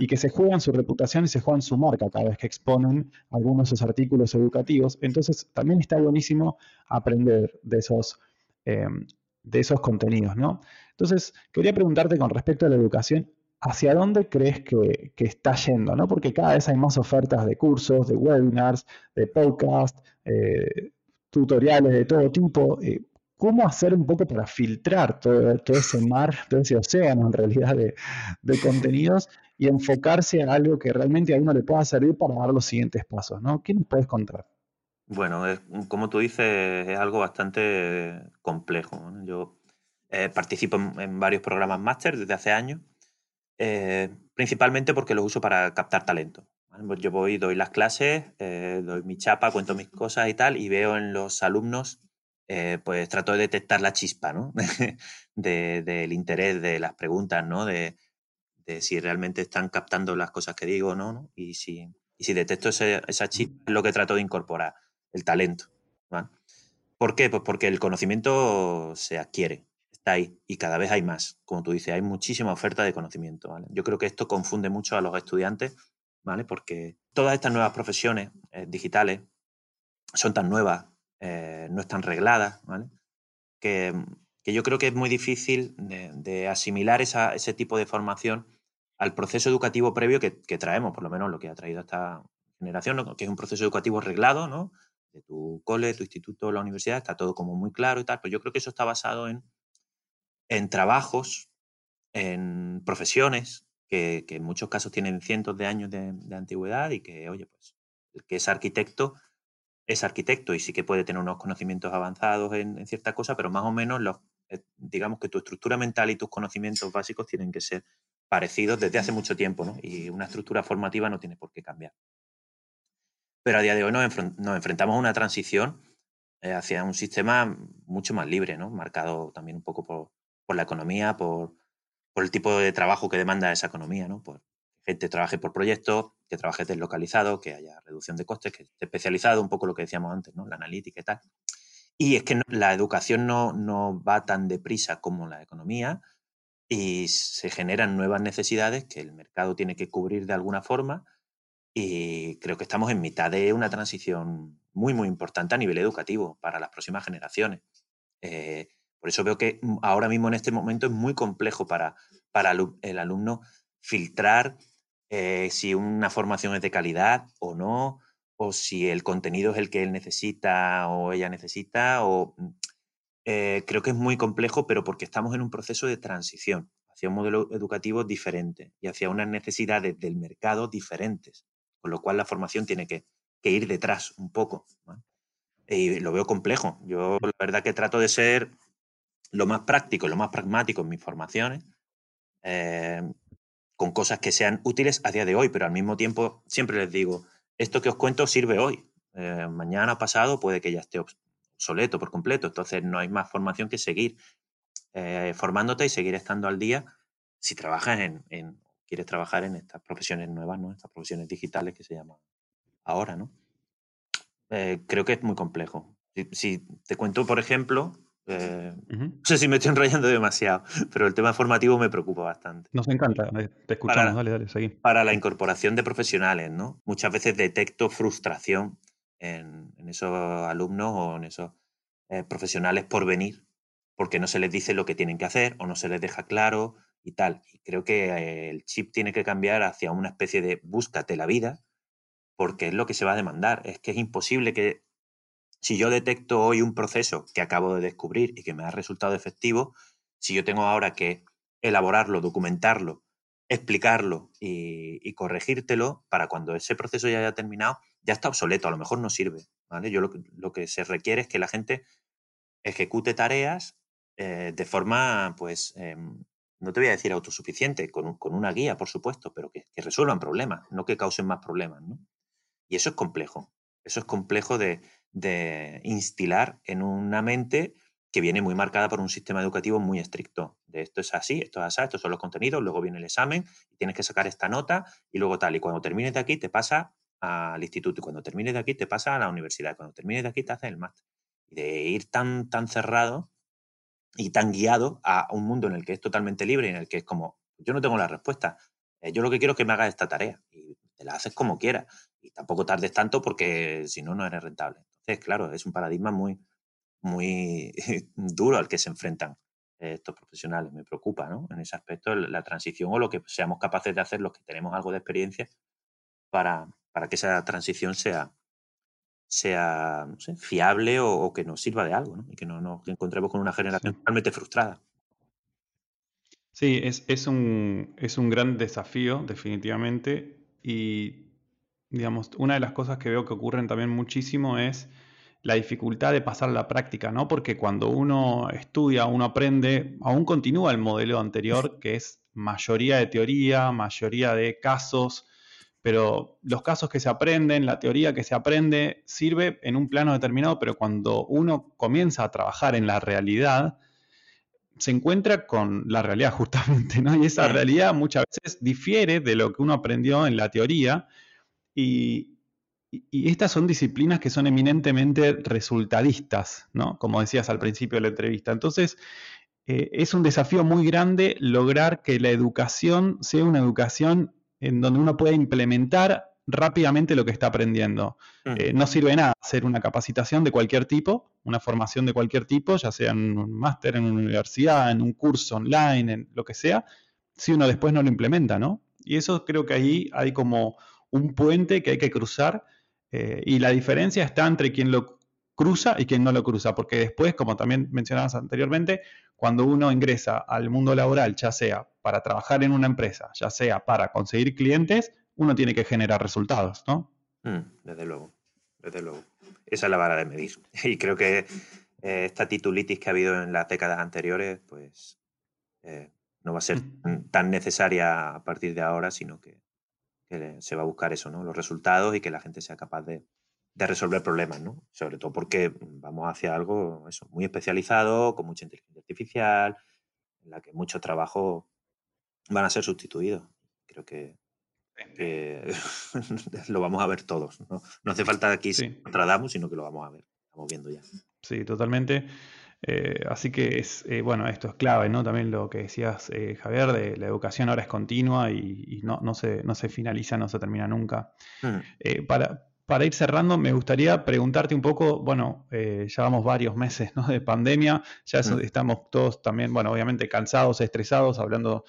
y que se juegan su reputación y se juegan su marca cada vez que exponen algunos de esos artículos educativos. Entonces, también está buenísimo aprender de esos, em, de esos contenidos, ¿no? Entonces, quería preguntarte con respecto a la educación, ¿hacia dónde crees que, está yendo? ¿no? Porque cada vez hay más ofertas de cursos, de webinars, de podcasts, eh, tutoriales de todo tipo. Eh, cómo hacer un poco para filtrar todo, ese mar, todo ese océano en realidad de, contenidos y enfocarse en algo que realmente a uno le pueda servir para dar los siguientes pasos, ¿no? ¿Qué nos puedes contar? Bueno, como tú dices, es algo bastante complejo. Yo eh, participo en, varios programas máster desde hace años, eh, principalmente porque los uso para captar talento. Pues yo voy, doy las clases, eh, doy mi chapa, cuento mis cosas y tal, y veo en los alumnos pues trato de detectar la chispa, ¿no? del interés, de las preguntas, ¿no? De, si realmente están captando las cosas que digo o no, Y si, si detecto esa chispa, es lo que trato de incorporar, el talento. ¿Por qué? Pues porque el conocimiento se adquiere, ahí y cada vez hay más. Como tú dices, hay muchísima oferta de conocimiento. Yo creo que esto confunde mucho a los estudiantes, ¿vale? Porque todas estas nuevas profesiones eh, digitales son tan nuevas, eh, no están regladas, ¿vale? Que, yo creo que es muy difícil de, asimilar ese tipo de formación al proceso educativo previo que, traemos, por lo menos lo que ha traído esta generación, que es un proceso educativo reglado, ¿no? De tu cole, tu instituto, la universidad, está todo como muy claro y tal, pero yo creo que eso está basado en, en trabajos, en profesiones, que, en muchos casos tienen cientos de años de, antigüedad y que, oye, pues el que es arquitecto es arquitecto y sí que puede tener unos conocimientos avanzados en, cierta cosa, pero más o menos los, eh, digamos que tu estructura mental y tus conocimientos básicos tienen que ser parecidos desde hace mucho tiempo, ¿no? Y una estructura formativa no tiene por qué cambiar. Pero a día de hoy nos, enfrentamos a una transición eh, hacia un sistema mucho más libre, ¿no? Marcado también un poco por, la economía, por, por, el tipo de trabajo que demanda esa economía, ¿no? Por que gente trabaje por proyectos, que trabaje deslocalizado, que haya reducción de costes, que esté especializado, un poco lo que decíamos antes, ¿no? La analítica y tal. Y es que la educación no, no va tan deprisa como la economía y se generan nuevas necesidades que el mercado tiene que cubrir de alguna forma y creo que estamos en mitad de una transición muy, muy importante a nivel educativo para las próximas generaciones. Eh, por eso veo que ahora mismo en este momento es muy complejo para, para el alumno filtrar eh, si una formación es de calidad o no, o si el contenido es el que él necesita o ella necesita, o mm, eh, creo que es muy complejo, pero porque estamos en un proceso de transición hacia un modelo educativo diferente y hacia unas necesidades del mercado diferentes, con lo cual la formación tiene que, ir detrás un poco. Y lo veo complejo. Yo la verdad que trato de ser lo más práctico, lo más pragmático en mis formaciones. Eh, con cosas que sean útiles a día de hoy, pero al mismo tiempo siempre les digo, esto que os cuento sirve hoy, eh, mañana pasado puede que ya esté obsoleto por completo, entonces no hay más formación que seguir eh, formándote y seguir estando al día si trabajas en, quieres trabajar en estas profesiones nuevas, ¿no? Estas profesiones digitales que se llaman ahora, ¿no? Creo que es muy complejo. si, te cuento, por ejemplo, eh, no sé si me estoy enrollando demasiado, pero el tema formativo me preocupa bastante. Nos encanta, eh, te escuchamos, para, dale, dale, seguí. Para la incorporación de profesionales, ¿no? Muchas veces detecto frustración en, esos alumnos o en esos eh, profesionales por venir, porque no se les dice lo que tienen que hacer o no se les deja claro y tal. Y creo que el chip tiene que cambiar hacia una especie de búscate la vida, porque es lo que se va a demandar. Es que es imposible que si yo detecto hoy un proceso que acabo de descubrir y que me ha resultado efectivo, si yo tengo ahora que elaborarlo, documentarlo, explicarlo y, corregírtelo para cuando ese proceso ya haya terminado, ya está obsoleto, a lo mejor no sirve. ¿vale? Yo lo, que se requiere es que la gente ejecute tareas eh, de forma, pues, em, no te voy a decir autosuficiente, con, una guía, por supuesto, pero que, que, resuelvan problemas, no que causen más problemas. ¿no? Y eso es complejo. Eso es complejo de, de instilar en una mente que viene muy marcada por un sistema educativo muy estricto. De esto es así, esto es así, estos son los contenidos, luego viene el examen y tienes que sacar esta nota y luego tal. Y cuando termines de aquí te pasa al instituto y cuando termines de aquí te pasa a la universidad. Cuando termines de aquí te haces el máster. Y de ir tan, tan cerrado y tan guiado a un mundo en el que es totalmente libre y en el que es como, yo no tengo la respuesta. Eh, yo lo que quiero es que me hagas esta tarea y te la haces como quieras. Y tampoco tardes tanto porque si no, no eres rentable claro, es un paradigma muy, muy duro al que se enfrentan estos profesionales. Me preocupa, ¿no? En ese aspecto, la transición o lo que seamos capaces de hacer los que tenemos algo de experiencia para, para que esa transición sea, sea fiable o, que nos sirva de algo, ¿no? y que no nos encontremos con una generación totalmente frustrada. Sí, es, es, un, es un gran desafío, definitivamente, y digamos, una de las cosas que veo que ocurren también muchísimo es la dificultad de pasar a la práctica, ¿no? Porque cuando uno estudia, uno aprende, aún continúa el modelo anterior, que es mayoría de teoría, mayoría de casos, pero los casos que se aprenden, la teoría que se aprende, sirve en un plano determinado, pero cuando uno comienza a trabajar en la realidad, se encuentra con la realidad justamente, ¿no? Y esa realidad muchas veces difiere de lo que uno aprendió en la teoría y, estas son disciplinas que son eminentemente resultadistas, ¿no? Como decías al principio de la entrevista. Entonces, eh, es un desafío muy grande lograr que la educación sea una educación en donde uno pueda implementar rápidamente lo que está aprendiendo. Eh, no sirve nada hacer una capacitación de cualquier tipo, una formación de cualquier tipo, ya sea en un máster, en una universidad, en un curso online, en lo que sea, si uno después no lo implementa, ¿no? Y eso creo que ahí hay como un puente que hay que cruzar eh, y la diferencia está entre quien lo cruza y quien no lo cruza, porque después, como también mencionabas anteriormente, cuando uno ingresa al mundo laboral, ya sea para trabajar en una empresa, ya sea para conseguir clientes, uno tiene que generar resultados, ¿no? Mm, desde luego, desde luego. Esa es la vara de medir. Y creo que eh, esta titulitis que ha habido en las décadas anteriores, pues eh, no va a ser mm. tan necesaria a partir de ahora, sino que que se va a buscar eso, ¿no? Los resultados y que la gente sea capaz de, resolver problemas, ¿no? Sobre todo porque vamos hacia algo eso, muy especializado, con mucha inteligencia artificial, en la que muchos trabajos van a ser sustituidos. Creo que, lo vamos a ver todos. No, no hace falta aquí sí. Sino que lo vamos a ver. Estamos viendo ya. Sí, totalmente. Eh, así que es, eh, bueno, esto es clave, ¿no? También lo que decías, eh, Javier, de la educación ahora es continua y, no, no, se, no se finaliza, no se termina nunca. Mm. para, para ir cerrando, me gustaría preguntarte un poco, bueno, llevamos varios meses ¿no? de pandemia, ya mm. estamos todos también, bueno, obviamente cansados, estresados, hablando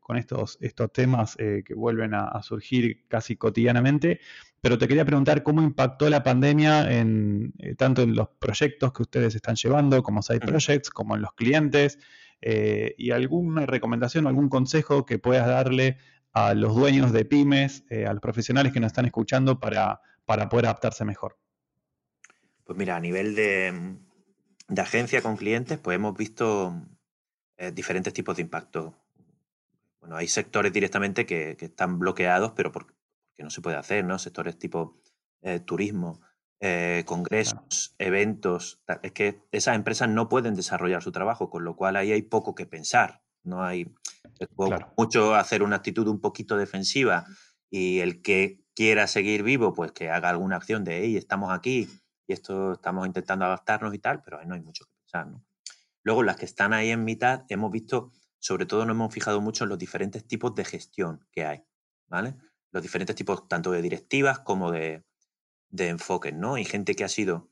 con estos, estos temas que vuelven a, surgir casi cotidianamente pero te quería preguntar cómo impactó la pandemia en, eh, tanto en los proyectos que ustedes están llevando, como side projects, como en los clientes, eh, y alguna recomendación algún consejo que puedas darle a los dueños de pymes, eh, a los profesionales que nos están escuchando para, para poder adaptarse mejor. Pues mira, a nivel de, agencia con clientes, pues hemos visto diferentes tipos de impacto. Bueno, hay sectores directamente que, que están bloqueados, pero por, que no se puede hacer, ¿no? Sectores tipo eh, turismo, eh, congresos, eventos. Es que esas empresas no pueden desarrollar su trabajo, con lo cual ahí hay poco que pensar. No hay mucho hacer una actitud un poquito defensiva y el que quiera seguir vivo, pues que haga alguna acción de, hey, estamos aquí y esto estamos intentando adaptarnos y tal, pero ahí no hay mucho que pensar, ¿no? Luego, las que están ahí en mitad, hemos visto, sobre todo nos hemos fijado mucho en los diferentes tipos de gestión que hay, ¿vale? Los diferentes tipos tanto de directivas como de, de enfoques, ¿no? Hay gente que ha sido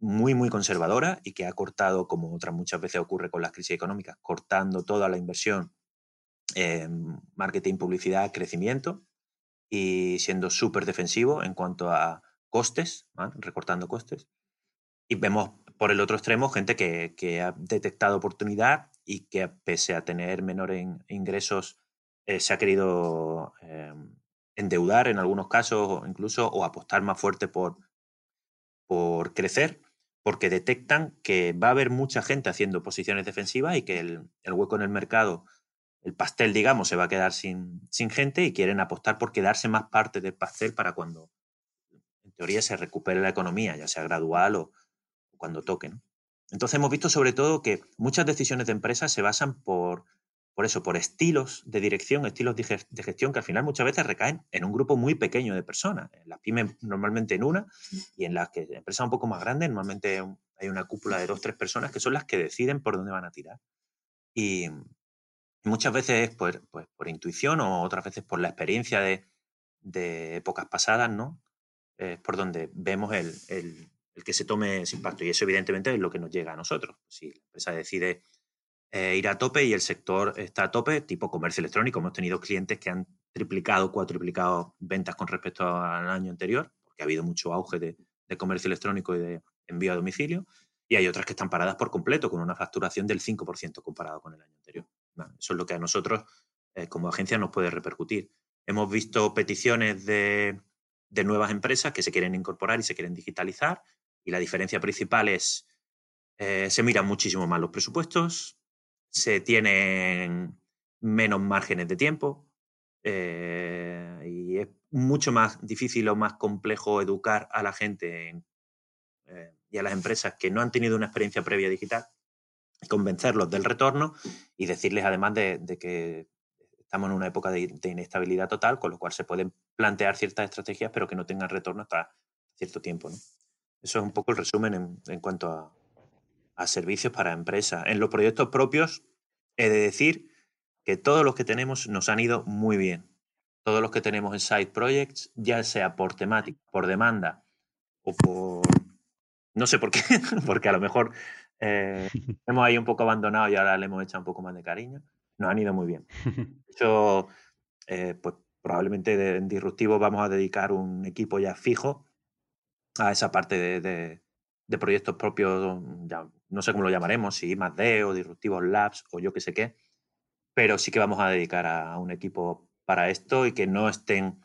muy, muy conservadora y que ha cortado, como otras muchas veces ocurre con las crisis económicas, cortando toda la inversión en marketing, publicidad, crecimiento y siendo súper defensivo en cuanto a costes, recortando costes. Y vemos por el otro extremo gente que, que, ha detectado oportunidad y que pese a tener menores ingresos eh, se ha querido em, endeudar en algunos casos incluso o apostar más fuerte por, por crecer porque detectan que va a haber mucha gente haciendo posiciones defensivas y que el, hueco en el mercado, el pastel, digamos, se va a quedar sin, sin, gente y quieren apostar por quedarse más parte del pastel para cuando, en teoría, se recupere la economía, ya sea gradual o, cuando toque. Entonces hemos visto sobre todo que muchas decisiones de empresas se basan por por eso, por estilos de dirección, estilos de gestión que al final muchas veces recaen en un grupo muy pequeño de personas. En las pymes normalmente en una y en las que empresas un poco más grandes normalmente hay una cúpula de dos, tres personas que son las que deciden por dónde van a tirar. Y, muchas veces es por, pues, por intuición o otras veces por la experiencia de, de épocas pasadas, ¿no? Es por donde vemos el, el, el que se tome ese impacto. Y eso evidentemente es lo que nos llega a nosotros. Si la empresa decide eh, ir a tope y el sector está a tope, tipo comercio electrónico. Hemos tenido clientes que han triplicado, cuatriplicado ventas con respecto al año anterior, porque ha habido mucho auge de, de comercio electrónico y de envío a domicilio, y hay otras que están paradas por completo, con una facturación del 5% comparado con el año anterior. Eso es lo que a nosotros, eh, como agencia, nos puede repercutir. Hemos visto peticiones de, nuevas empresas que se quieren incorporar y se quieren digitalizar, y la diferencia principal es, eh, se miran muchísimo más los presupuestos, se tienen menos márgenes de tiempo, eh, y es mucho más difícil o más complejo educar a la gente y a las empresas que no han tenido una experiencia previa digital, convencerlos del retorno y decirles además de, que estamos en una época de, inestabilidad total, con lo cual se pueden plantear ciertas estrategias, pero que no tengan retorno hasta cierto tiempo. Eso es un poco el resumen en, cuanto a, a, servicios para empresas. En los proyectos propios, he de decir que todos los que tenemos nos han ido muy bien. Todos los que tenemos en Side Projects, ya sea por temática, por demanda o por no sé por qué, porque a lo mejor eh, hemos ahí un poco abandonado y ahora le hemos echado un poco más de cariño. Nos han ido muy bien. De hecho, eh, pues probablemente en Disruptivo vamos a dedicar un equipo ya fijo a esa parte de, proyectos propios, ya, no sé cómo lo llamaremos, si más D o Disruptivos Labs o yo qué sé qué, pero sí que vamos a dedicar a un equipo para esto y que no estén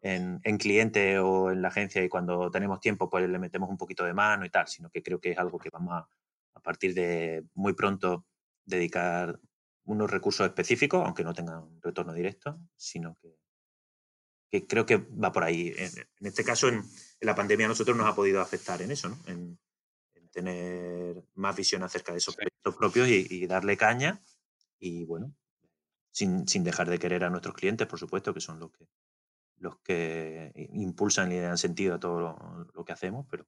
en, cliente o en la agencia y cuando tenemos tiempo pues le metemos un poquito de mano y tal, sino que creo que es algo que vamos a, a partir de muy pronto dedicar unos recursos específicos, aunque no tengan retorno directo, sino que, creo que va por ahí. En, este caso, en, la pandemia a nosotros nos ha podido afectar en eso, ¿no? Tener más visión acerca de esos proyectos propios y, y, darle caña y bueno, sin, sin, dejar de querer a nuestros clientes, por supuesto, que son los que, los que impulsan y dan sentido a todo lo, que hacemos, pero,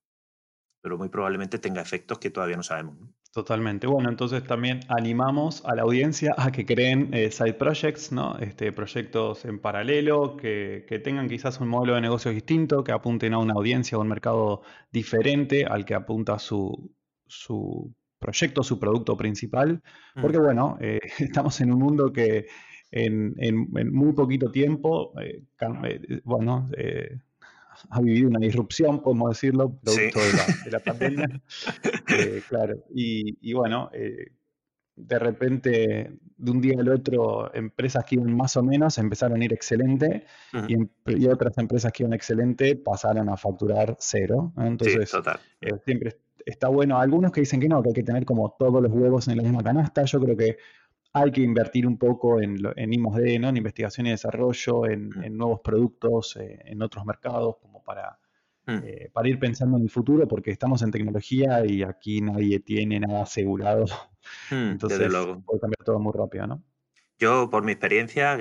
pero muy probablemente tenga efectos que todavía no sabemos. Totalmente. Bueno, entonces también animamos a la audiencia a que creen eh, side projects, ¿no? Este, proyectos en paralelo, que, que, tengan quizás un modelo de negocio distinto, que apunten a una audiencia o un mercado diferente al que apunta su, su proyecto, su producto principal. Mm. Porque bueno, eh, estamos en un mundo que en, muy poquito tiempo, eh, eh, bueno, eh, ha vivido una disrupción, podemos decirlo, producto de, la, pandemia. claro, y, bueno, de repente, de un día al otro, empresas que iban más o menos empezaron a ir excelente y, otras empresas que iban excelente pasaron a facturar cero. Entonces, siempre está bueno. Algunos que dicen que no, que hay que tener como todos los huevos en la misma canasta. Yo creo que hay que invertir un poco en, en I+.D., ¿no? en investigación y desarrollo, en, mm. nuevos productos, eh, en otros mercados, como para, mm. eh, para ir pensando en el futuro, porque estamos en tecnología y aquí nadie tiene nada asegurado. Mm, Entonces puede cambiar todo muy rápido, ¿no? Yo, por mi experiencia,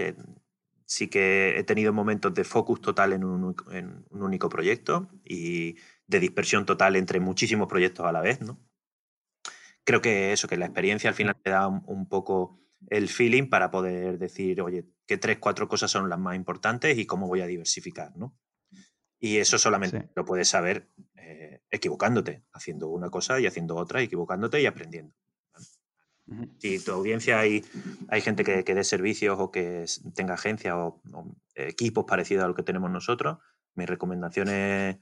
sí que he tenido momentos de focus total en un, en un único proyecto y de dispersión total entre muchísimos proyectos a la vez, ¿no? creo que eso, que la experiencia al final te da un, poco el feeling para poder decir, oye, qué tres, cuatro cosas son las más importantes y cómo voy a diversificar, ¿no? Y eso solamente lo puedes saber eh, equivocándote, haciendo una cosa y haciendo otra, equivocándote y aprendiendo. Si tu audiencia hay, hay gente que, que dé servicios o que tenga agencias o, o, equipos parecidos a lo que tenemos nosotros, mi recomendación es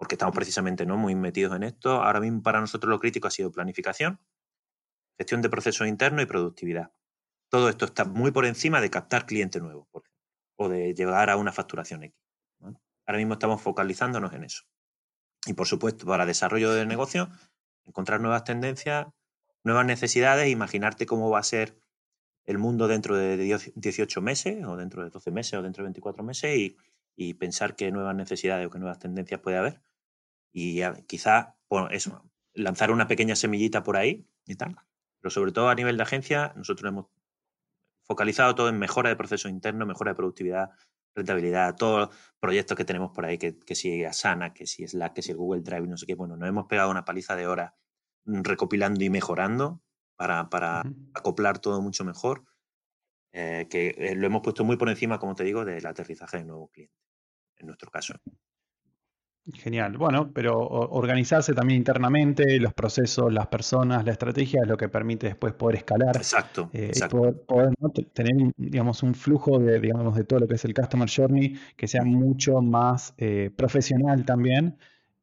porque estamos precisamente ¿no? muy metidos en esto. Ahora mismo para nosotros lo crítico ha sido planificación, gestión de procesos internos y productividad. Todo esto está muy por encima de captar cliente nuevo o de llegar a una facturación X. Ahora mismo estamos focalizándonos en eso. Y por supuesto, para desarrollo de negocio, encontrar nuevas tendencias, nuevas necesidades, imaginarte cómo va a ser el mundo dentro de 18 meses o dentro de 12 meses o dentro de 24 meses y, pensar qué nuevas necesidades o qué nuevas tendencias puede haber y quizá lanzar una pequeña semillita por ahí y tal. Pero sobre todo a nivel de agencia, nosotros hemos focalizado todo en mejora de proceso interno, mejora de productividad, rentabilidad, todos los proyectos que tenemos por ahí, que, que si Asana, que si Slack, que si el Google Drive, no sé qué, bueno, nos hemos pegado una paliza de horas recopilando y mejorando para, para acoplar todo mucho mejor, eh, que eh, lo hemos puesto muy por encima, como te digo, del aterrizaje de nuevo cliente, en nuestro caso. Genial. Bueno, pero organizarse también internamente, los procesos, las personas, la estrategia es lo que permite después poder escalar. Exacto. Eh, poder, tener digamos, un flujo de, digamos, de todo lo que es el Customer Journey que sea mucho más eh, profesional también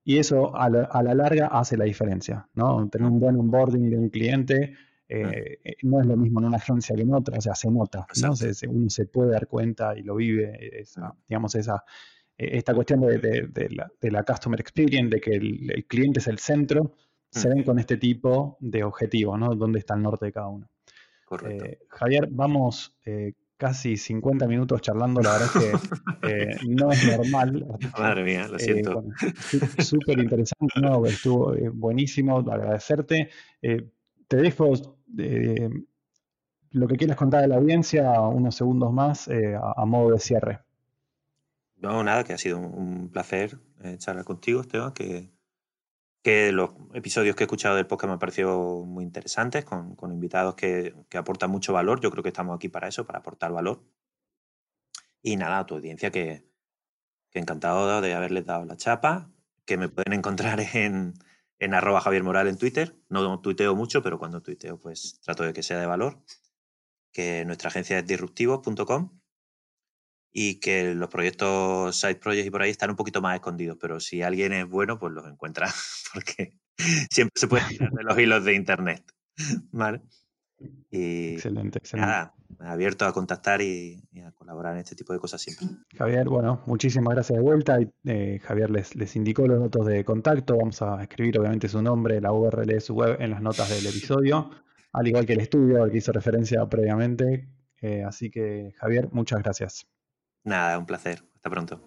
y eso a la, larga hace la diferencia, ¿no? Tener un buen onboarding de un cliente eh, no es lo mismo en una agencia que en otra, o sea, se nota, ¿no? uno se puede dar cuenta y lo vive, digamos, esa, esta cuestión de, la, customer experience, de que el, cliente es el centro, se ven con este tipo de objetivos, ¿no? ¿Dónde está el norte de cada uno? Correcto. Javier, vamos casi 50 minutos charlando, la verdad es que eh, no es normal. Madre mía, lo siento. Eh, Súper interesante, ¿no? estuvo eh, buenísimo, agradecerte. te dejo lo que quieras contar de la audiencia, unos segundos más, a, modo de cierre. No, nada, que ha sido un, placer charlar contigo, Esteban, que los episodios que he escuchado del podcast me han parecido muy interesantes, con, invitados que, aportan mucho valor. Yo creo que estamos aquí para eso, para aportar valor. Y nada, a tu audiencia que, encantado de haberles dado la chapa, que me pueden encontrar en, en arroba Javier en Twitter. No tuiteo mucho, pero cuando tuiteo pues trato de que sea de valor. Que nuestra agencia es disruptivos.com y que los proyectos, side projects y por ahí están un poquito más escondidos, pero si alguien es bueno, pues los encuentra, porque siempre se puede tirar de los hilos de internet. ¿Vale? Y excelente, excelente. Nada, abierto a contactar y, a colaborar en este tipo de cosas siempre. Javier, bueno, muchísimas gracias de vuelta. Eh, Javier les, les indicó los datos de contacto. Vamos a escribir obviamente su nombre, la URL de su web en las notas del episodio, al igual que el estudio al que hizo referencia previamente. Eh, así que, Javier, muchas gracias. Nada, un placer. Hasta pronto.